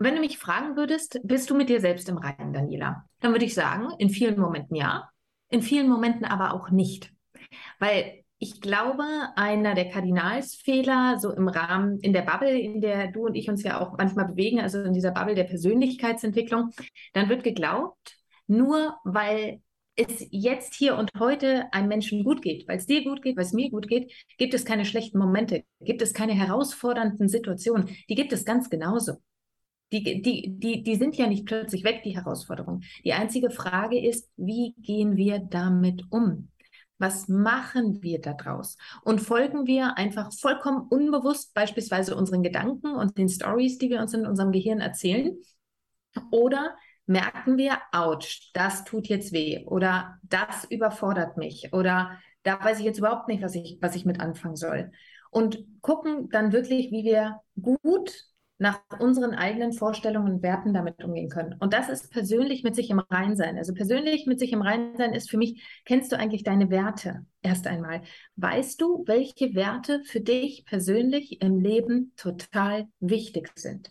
wenn du mich fragen würdest, bist du mit dir selbst im Reinen, Daniela? Dann würde ich sagen, in vielen Momenten ja, in vielen Momenten aber auch nicht. Weil ich glaube, einer der Kardinalsfehler, so im Rahmen, in der Bubble, in der du und ich uns ja auch manchmal bewegen, also in dieser Bubble der Persönlichkeitsentwicklung, dann wird geglaubt, nur weil es jetzt hier und heute einem Menschen gut geht, weil es dir gut geht, weil es mir gut geht, gibt es keine schlechten Momente, gibt es keine herausfordernden Situationen. Die gibt es ganz genauso. Die, die, die, die sind ja nicht plötzlich weg, die Herausforderungen. Die einzige Frage ist, wie gehen wir damit um? Was machen wir daraus? Und folgen wir einfach vollkommen unbewusst beispielsweise unseren Gedanken und den Stories, die wir uns in unserem Gehirn erzählen? Oder merken wir, ouch, das tut jetzt weh oder das überfordert mich oder da weiß ich jetzt überhaupt nicht, was ich, was ich mit anfangen soll. Und gucken dann wirklich, wie wir gut nach unseren eigenen Vorstellungen und Werten damit umgehen können. Und das ist persönlich mit sich im Rein sein. Also persönlich mit sich im Rein sein ist für mich, kennst du eigentlich deine Werte erst einmal? Weißt du, welche Werte für dich persönlich im Leben total wichtig sind?